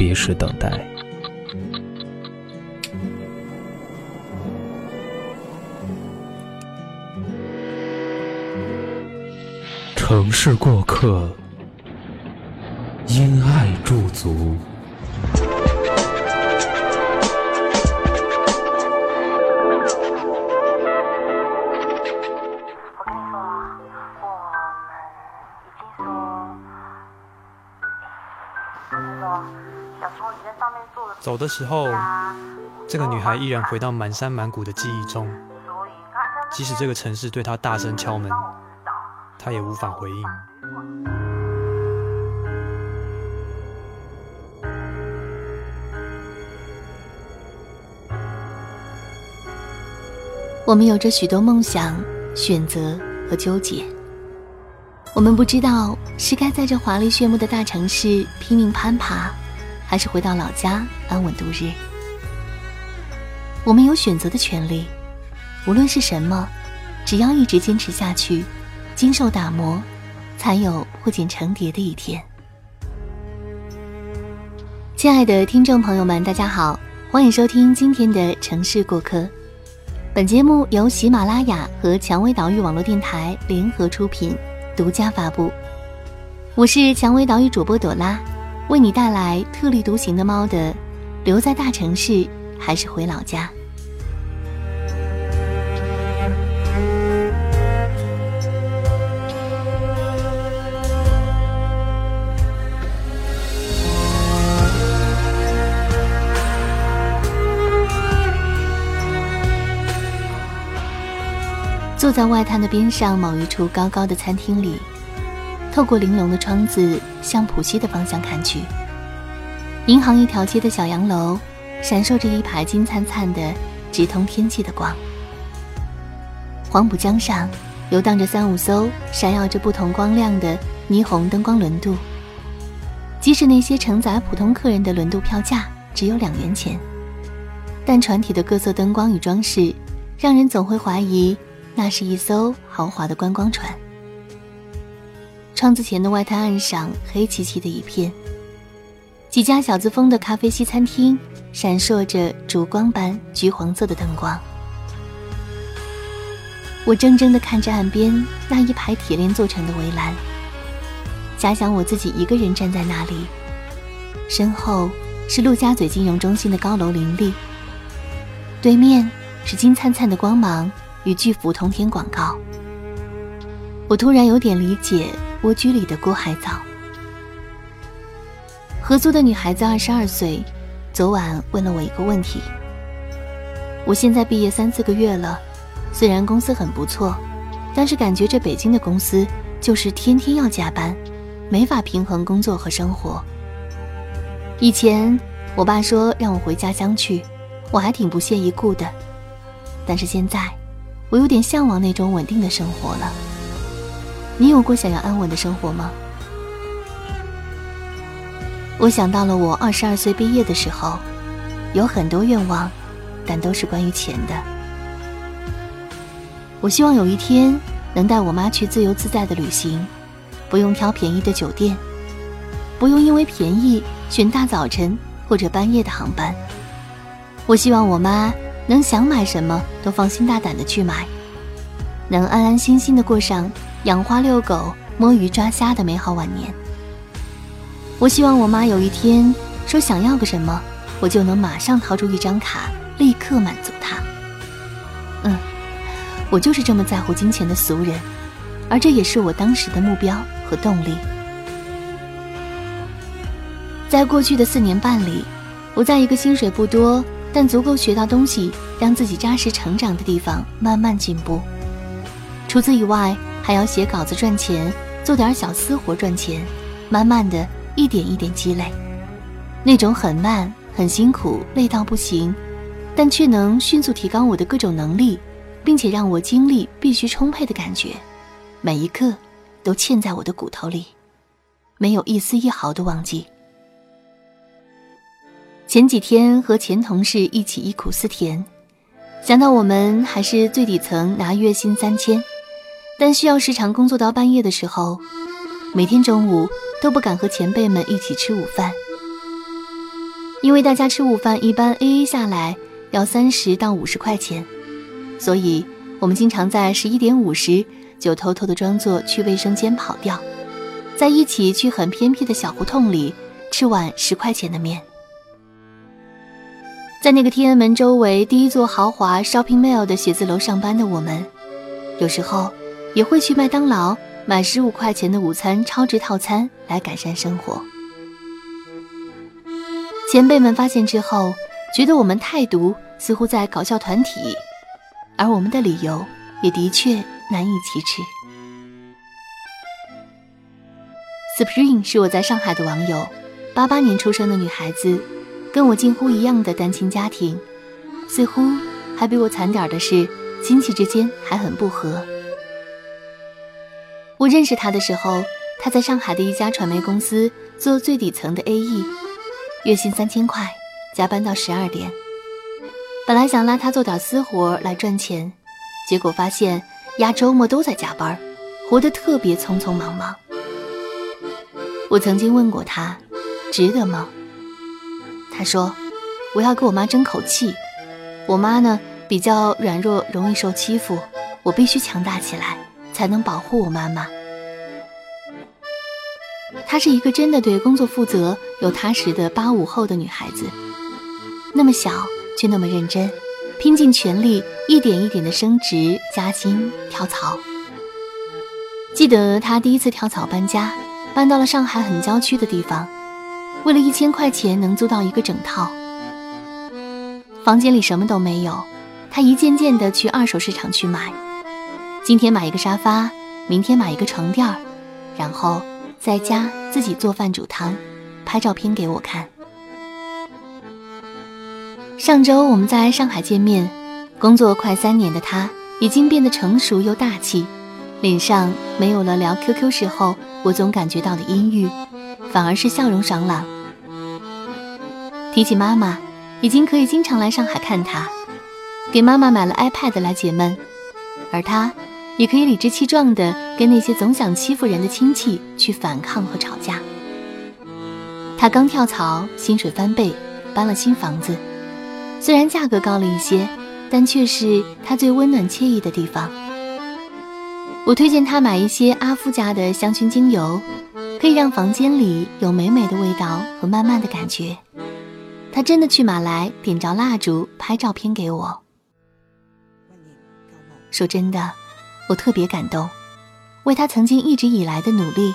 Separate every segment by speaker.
Speaker 1: 别时等待。城市过客，因爱驻足。
Speaker 2: 走的时候，这个女孩依然回到满山满谷的记忆中，即使这个城市对她大声敲门。她也无法回应。
Speaker 3: 我们有着许多梦想、选择和纠结。我们不知道是该在这华丽炫目的大城市拼命攀爬，还是回到老家安稳度日。我们有选择的权利，无论是什么，只要一直坚持下去。经受打磨，才有破茧成蝶的一天。亲爱的听众朋友们，大家好，欢迎收听今天的城市过客。本节目由喜马拉雅和蔷薇岛屿网络电台联合出品，独家发布。我是蔷薇岛屿主播朵拉，为你带来特立独行的猫的留在大城市还是回老家。坐在外滩的边上某一处高高的餐厅里，透过玲珑的窗子向浦西的方向看去。银行一条街的小洋楼，闪烁着一排金灿灿的、直通天际的光。黄浦江上游荡着三五艘闪耀着不同光亮的霓虹灯光轮渡。即使那些承载普通客人的轮渡票价只有两元钱，但船体的各色灯光与装饰，让人总会怀疑。那是一艘豪华的观光船。窗子前的外滩岸上黑漆漆的一片，几家小资风的咖啡西餐厅闪烁着烛光般橘黄色的灯光。我怔怔地看着岸边那一排铁链做成的围栏，假想我自己一个人站在那里，身后是陆家嘴金融中心的高楼林立，对面是金灿灿的光芒。与巨幅通天广告，我突然有点理解蜗居里的郭海藻。合租的女孩子二十二岁，昨晚问了我一个问题：我现在毕业三四个月了，虽然公司很不错，但是感觉这北京的公司就是天天要加班，没法平衡工作和生活。以前我爸说让我回家乡去，我还挺不屑一顾的，但是现在。我有点向往那种稳定的生活了。你有过想要安稳的生活吗？我想到了我二十二岁毕业的时候，有很多愿望，但都是关于钱的。我希望有一天能带我妈去自由自在的旅行，不用挑便宜的酒店，不用因为便宜选大早晨或者半夜的航班。我希望我妈。能想买什么都放心大胆的去买，能安安心心的过上养花遛狗、摸鱼抓虾的美好晚年。我希望我妈有一天说想要个什么，我就能马上掏出一张卡，立刻满足她。嗯，我就是这么在乎金钱的俗人，而这也是我当时的目标和动力。在过去的四年半里，我在一个薪水不多但足够学到东西、让自己扎实成长的地方慢慢进步。除此以外，还要写稿子赚钱，做点小私活赚钱，慢慢的。一点一点积累，那种很慢、很辛苦、累到不行，但却能迅速提高我的各种能力，并且让我精力必须充沛的感觉，每一刻都嵌在我的骨头里，没有一丝一毫的忘记。前几天和前同事一起忆苦思甜，想到我们还是最底层，拿月薪三千，但需要时常工作到半夜的时候，每天中午。都不敢和前辈们一起吃午饭，因为大家吃午饭一般 A A 下来要三十到五十块钱，所以我们经常在十一点五十就偷偷的装作去卫生间跑掉，在一起去很偏僻的小胡同里吃碗十块钱的面。在那个天安门周围第一座豪华 Shopping Mall 的写字楼上班的我们，有时候也会去麦当劳。买十五块钱的午餐超值套餐来改善生活。前辈们发现之后，觉得我们太毒，似乎在搞笑团体，而我们的理由也的确难以启齿。Spring 是我在上海的网友，八八年出生的女孩子，跟我近乎一样的单亲家庭，似乎还比我惨点的是亲戚之间还很不和。我认识他的时候，他在上海的一家传媒公司做最底层的 AE，月薪三千块，加班到十二点。本来想拉他做点私活来赚钱，结果发现压周末都在加班，活得特别匆匆忙忙。我曾经问过他，值得吗？他说：“我要给我妈争口气，我妈呢比较软弱，容易受欺负，我必须强大起来。”才能保护我妈妈。她是一个真的对工作负责、又踏实的八五后的女孩子，那么小却那么认真，拼尽全力，一点一点的升职加薪、跳槽。记得她第一次跳槽搬家，搬到了上海很郊区的地方，为了一千块钱能租到一个整套，房间里什么都没有，她一件件的去二手市场去买。今天买一个沙发，明天买一个床垫儿，然后在家自己做饭煮汤，拍照片给我看。上周我们在上海见面，工作快三年的他已经变得成熟又大气，脸上没有了聊 QQ 时候我总感觉到的阴郁，反而是笑容爽朗。提起妈妈，已经可以经常来上海看他，给妈妈买了 iPad 来解闷，而他。也可以理直气壮地跟那些总想欺负人的亲戚去反抗和吵架。他刚跳槽，薪水翻倍，搬了新房子，虽然价格高了一些，但却是他最温暖惬意的地方。我推荐他买一些阿夫家的香薰精油，可以让房间里有美美的味道和慢慢的感觉。他真的去买来，点着蜡烛，拍照片给我。说真的。我特别感动，为他曾经一直以来的努力，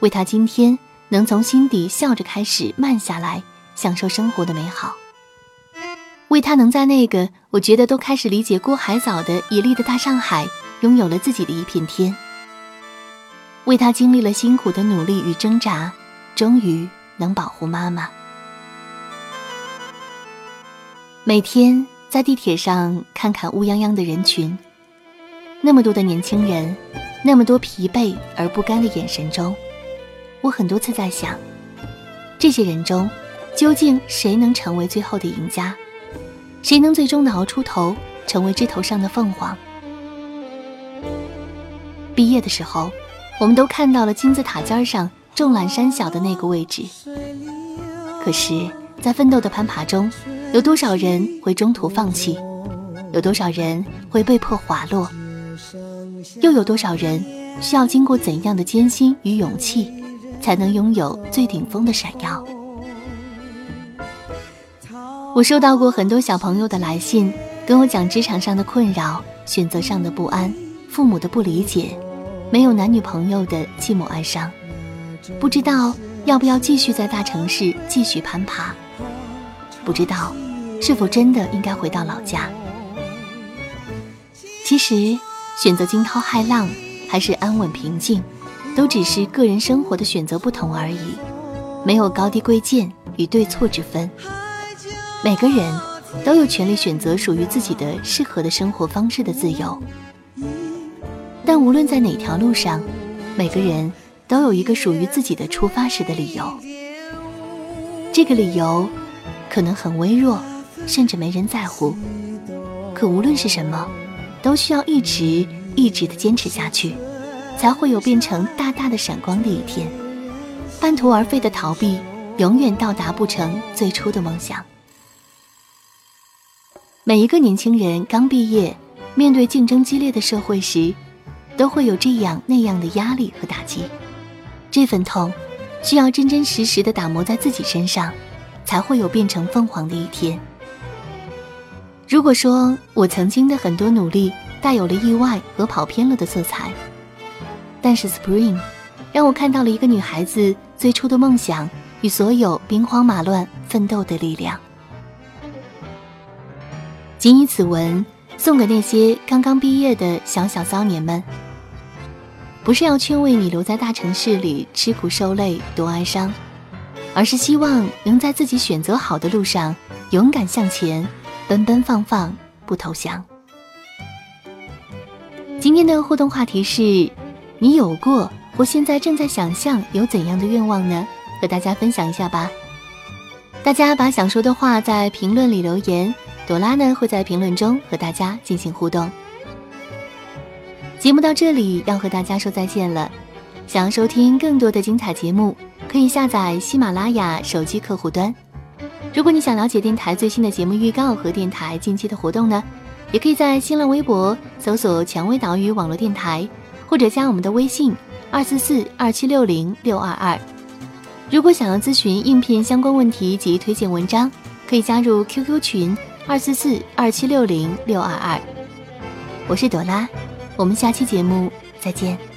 Speaker 3: 为他今天能从心底笑着开始慢下来，享受生活的美好，为他能在那个我觉得都开始理解郭海藻的绮丽的大上海，拥有了自己的一片天，为他经历了辛苦的努力与挣扎，终于能保护妈妈。每天在地铁上看看乌泱泱的人群。那么多的年轻人，那么多疲惫而不甘的眼神中，我很多次在想，这些人中，究竟谁能成为最后的赢家？谁能最终的熬出头，成为枝头上的凤凰？毕业的时候，我们都看到了金字塔尖上众览山小的那个位置。可是，在奋斗的攀爬中，有多少人会中途放弃？有多少人会被迫滑落？又有多少人需要经过怎样的艰辛与勇气，才能拥有最顶峰的闪耀。我收到过很多小朋友的来信，跟我讲职场上的困扰、选择上的不安、父母的不理解、没有男女朋友的寂寞哀伤，不知道要不要继续在大城市继续攀爬，不知道是否真的应该回到老家。其实，选择惊涛骇浪还是安稳平静，都只是个人生活的选择不同而已，没有高低贵贱与对错之分。每个人都有权利选择属于自己的适合的生活方式的自由，但无论在哪条路上，每个人都有一个属于自己的出发时的理由。这个理由可能很微弱，甚至没人在乎，可无论是什么，都需要一直一直的坚持下去，才会有变成大大的闪光的一天。半途而废的逃避，永远到达不成最初的梦想。每一个年轻人刚毕业，面对竞争激烈的社会时，都会有这样那样的压力和打击。这份痛，需要真真实实的打磨在自己身上，才会有变成凤凰的一天。如果说我曾经的很多努力带有了意外和跑偏了的色彩，但是 Spring，让我看到了一个女孩子最初的梦想与所有兵荒马乱奋斗的力量。谨以此文送给那些刚刚毕业的小小骚年们，不是要劝慰你留在大城市里吃苦受累多哀伤，而是希望能在自己选择好的路上勇敢向前，奔奔放放不投降。今天的互动话题是：你有过或现在正在想象有怎样的愿望呢？和大家分享一下吧。大家把想说的话在评论里留言。朵拉呢会在评论中和大家进行互动。节目到这里要和大家说再见了。想要收听更多的精彩节目，可以下载喜马拉雅手机客户端。如果你想了解电台最新的节目预告和电台近期的活动呢，也可以在新浪微博搜索“蔷薇岛屿网络电台”，或者加我们的微信二四四二七六零六二二。如果想要咨询应聘相关问题及推荐文章，可以加入 QQ 群。二四四二七六零六二二，我是朵拉，我们下期节目再见。